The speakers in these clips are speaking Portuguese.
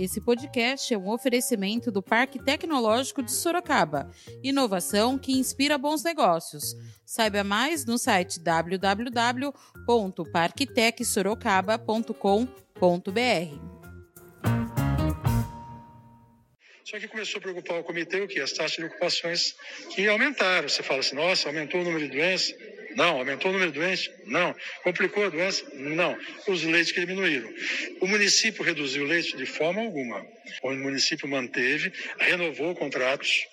Esse podcast é um oferecimento do Parque Tecnológico de Sorocaba. Inovação que inspira bons negócios. Saiba mais no site www.parktecsorocaba.com.br. Só que começou a preocupar o comitê o que? As taxas de ocupações que aumentaram. Você fala assim, nossa, aumentou o número de doenças? Não. Aumentou o número de doentes? Não. Complicou a doença? Não. Os leitos que diminuíram. O município reduziu o leite de forma alguma. O município manteve, renovou contratos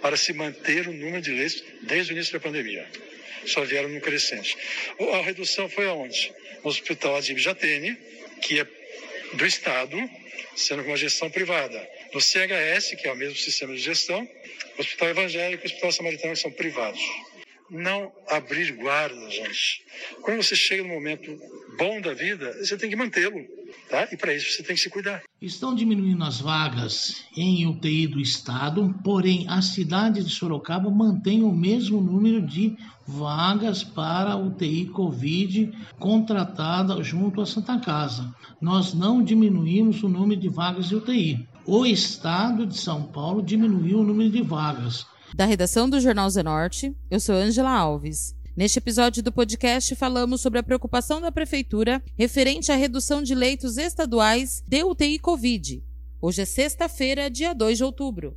para se manter o número de leitos desde o início da pandemia. Só vieram no crescente. A redução foi aonde? No Hospital Adib Jatene, que é do Estado, sendo uma gestão privada. No CHS, que é o mesmo sistema de gestão, Hospital Evangélico e Hospital Samaritano, que são privados não abrir guarda, gente. Quando você chega no momento bom da vida, você tem que mantê-lo, tá? E para isso você tem que se cuidar. Estão diminuindo as vagas em UTI do estado, porém a cidade de Sorocaba mantém o mesmo número de vagas para UTI Covid contratada junto à Santa Casa. Nós não diminuímos o número de vagas de UTI. O estado de São Paulo diminuiu o número de vagas. Da redação do Jornal Zenorte, eu sou Angela Alves. Neste episódio do podcast, falamos sobre a preocupação da Prefeitura referente à redução de leitos estaduais de UTI Covid. Hoje é sexta-feira, dia 2 de outubro.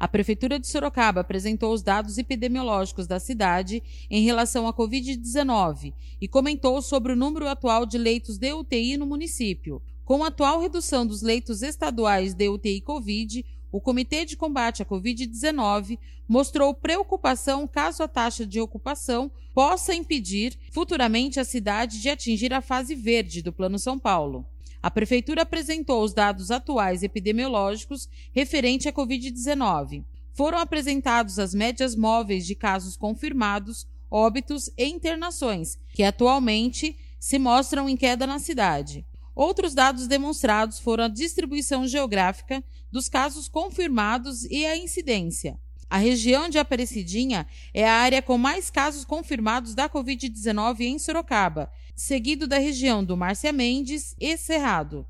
A Prefeitura de Sorocaba apresentou os dados epidemiológicos da cidade em relação à Covid-19 e comentou sobre o número atual de leitos de UTI no município. Com a atual redução dos leitos estaduais de UTI Covid, o Comitê de Combate à Covid-19 mostrou preocupação caso a taxa de ocupação possa impedir futuramente a cidade de atingir a fase verde do Plano São Paulo. A Prefeitura apresentou os dados atuais epidemiológicos referente à Covid-19. Foram apresentados as médias móveis de casos confirmados, óbitos e internações, que atualmente se mostram em queda na cidade. Outros dados demonstrados foram a distribuição geográfica dos casos confirmados e a incidência. A região de Aparecidinha é a área com mais casos confirmados da Covid-19 em Sorocaba, seguido da região do Márcia Mendes e Cerrado.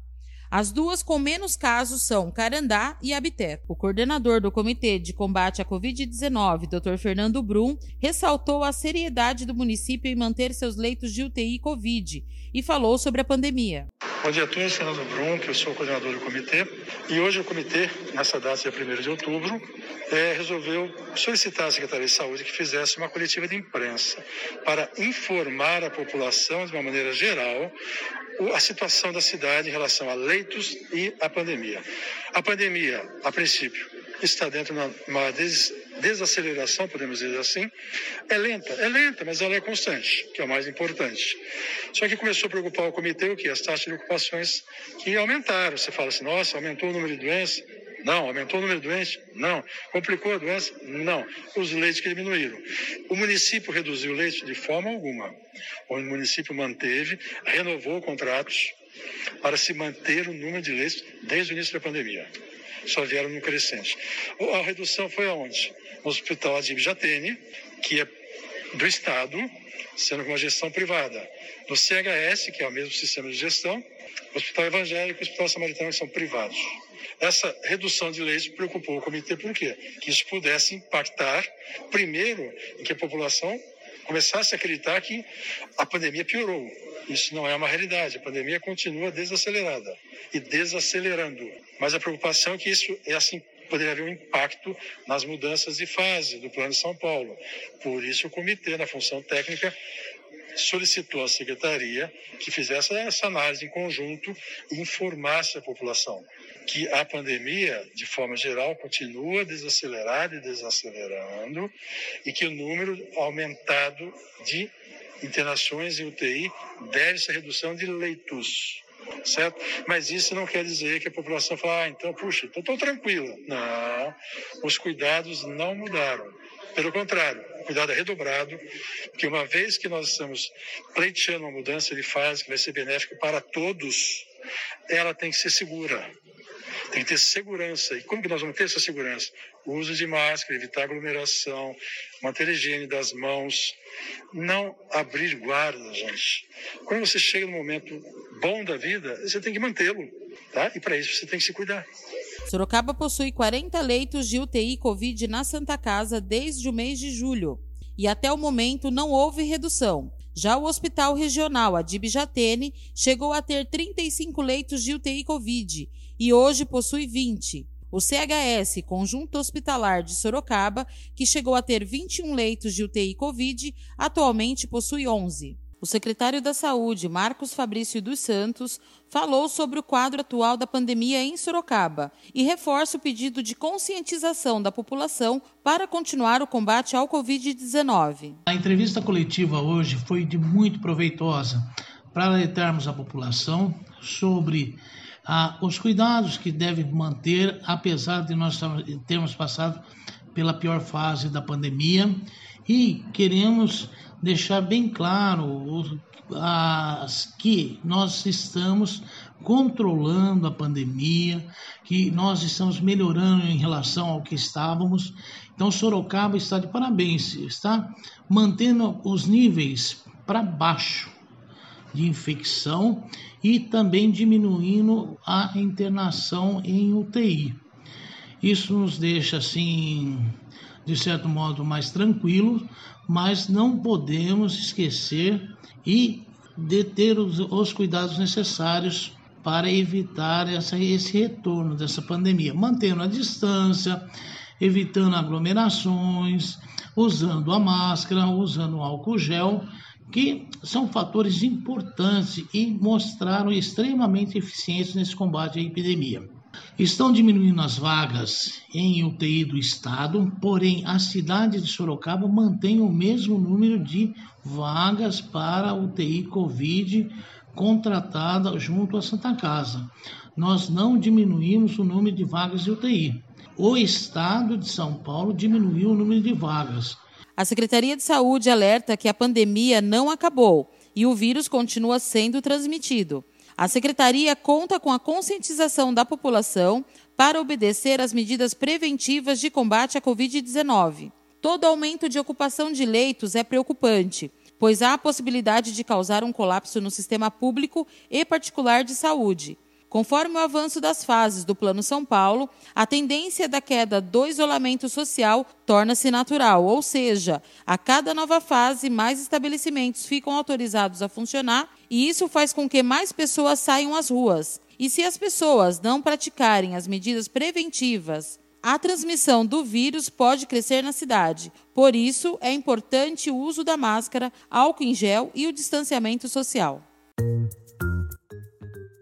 As duas com menos casos são Carandá e Abité. O coordenador do Comitê de Combate à Covid-19, Dr. Fernando Brum, ressaltou a seriedade do município em manter seus leitos de UTI Covid e falou sobre a pandemia. Bom dia a todos, Fernando Brum, que eu sou o coordenador do comitê. E hoje o comitê, nessa data, dia 1 de outubro, é, resolveu solicitar à Secretaria de Saúde que fizesse uma coletiva de imprensa para informar a população, de uma maneira geral, a situação da cidade em relação a leitos e a pandemia. A pandemia, a princípio, está dentro de uma desaceleração, podemos dizer assim. É lenta, é lenta, mas ela é constante, que é o mais importante. Só que começou a preocupar o comitê o que? As taxas de ocupações que aumentaram. Você fala assim, nossa, aumentou o número de doenças. Não. Aumentou o número de doentes? Não. Complicou a doença? Não. Os leitos que diminuíram. O município reduziu o leite de forma alguma. O município manteve, renovou contratos para se manter o número de leitos desde o início da pandemia. Só vieram no crescente. A redução foi aonde? No Hospital Adib Jatene, que é do Estado, sendo uma gestão privada. No CHS, que é o mesmo sistema de gestão, Hospital Evangélico e Hospital Samaritano, que são privados. Essa redução de leitos preocupou o comitê, por quê? Que isso pudesse impactar, primeiro, em que a população começasse a acreditar que a pandemia piorou. Isso não é uma realidade. A pandemia continua desacelerada e desacelerando. Mas a preocupação é que isso é assim poderia haver um impacto nas mudanças de fase do Plano de São Paulo. Por isso, o comitê, na função técnica, solicitou à secretaria que fizesse essa análise em conjunto e informasse a população que a pandemia, de forma geral, continua desacelerada e desacelerando e que o número aumentado de internações em UTI deve-se à redução de leitos certo? Mas isso não quer dizer que a população fala, ah, então, puxa, estou tranquila. Não, os cuidados não mudaram. Pelo contrário, o cuidado é redobrado, porque uma vez que nós estamos pleiteando uma mudança de fase que vai ser benéfica para todos, ela tem que ser segura. Tem que ter segurança. E como que nós vamos ter essa segurança? Uso de máscara, evitar aglomeração, manter a higiene das mãos, não abrir guarda, gente. Quando você chega no momento bom da vida, você tem que mantê-lo, tá? E para isso você tem que se cuidar. Sorocaba possui 40 leitos de UTI Covid na Santa Casa desde o mês de julho. E até o momento não houve redução. Já o Hospital Regional Adib Jatene chegou a ter 35 leitos de UTI Covid e hoje possui 20. O CHS, Conjunto Hospitalar de Sorocaba, que chegou a ter 21 leitos de UTI Covid, atualmente possui 11. O secretário da Saúde, Marcos Fabrício dos Santos, falou sobre o quadro atual da pandemia em Sorocaba e reforça o pedido de conscientização da população para continuar o combate ao Covid-19. A entrevista coletiva hoje foi de muito proveitosa para alertarmos a população sobre ah, os cuidados que deve manter, apesar de nós termos passado pela pior fase da pandemia e queremos deixar bem claro as, que nós estamos controlando a pandemia, que nós estamos melhorando em relação ao que estávamos. Então, Sorocaba está de parabéns, está mantendo os níveis para baixo de infecção e também diminuindo a internação em UTI. Isso nos deixa assim de certo modo mais tranquilo, mas não podemos esquecer e de ter os, os cuidados necessários para evitar essa, esse retorno dessa pandemia, mantendo a distância, evitando aglomerações, usando a máscara, usando o álcool gel, que são fatores importantes e mostraram extremamente eficientes nesse combate à epidemia. Estão diminuindo as vagas em UTI do estado, porém a cidade de Sorocaba mantém o mesmo número de vagas para UTI Covid contratada junto à Santa Casa. Nós não diminuímos o número de vagas de UTI. O estado de São Paulo diminuiu o número de vagas. A Secretaria de Saúde alerta que a pandemia não acabou e o vírus continua sendo transmitido. A secretaria conta com a conscientização da população para obedecer às medidas preventivas de combate à Covid-19. Todo aumento de ocupação de leitos é preocupante, pois há a possibilidade de causar um colapso no sistema público e particular de saúde. Conforme o avanço das fases do Plano São Paulo, a tendência da queda do isolamento social torna-se natural, ou seja, a cada nova fase, mais estabelecimentos ficam autorizados a funcionar e isso faz com que mais pessoas saiam às ruas. E se as pessoas não praticarem as medidas preventivas, a transmissão do vírus pode crescer na cidade. Por isso, é importante o uso da máscara, álcool em gel e o distanciamento social.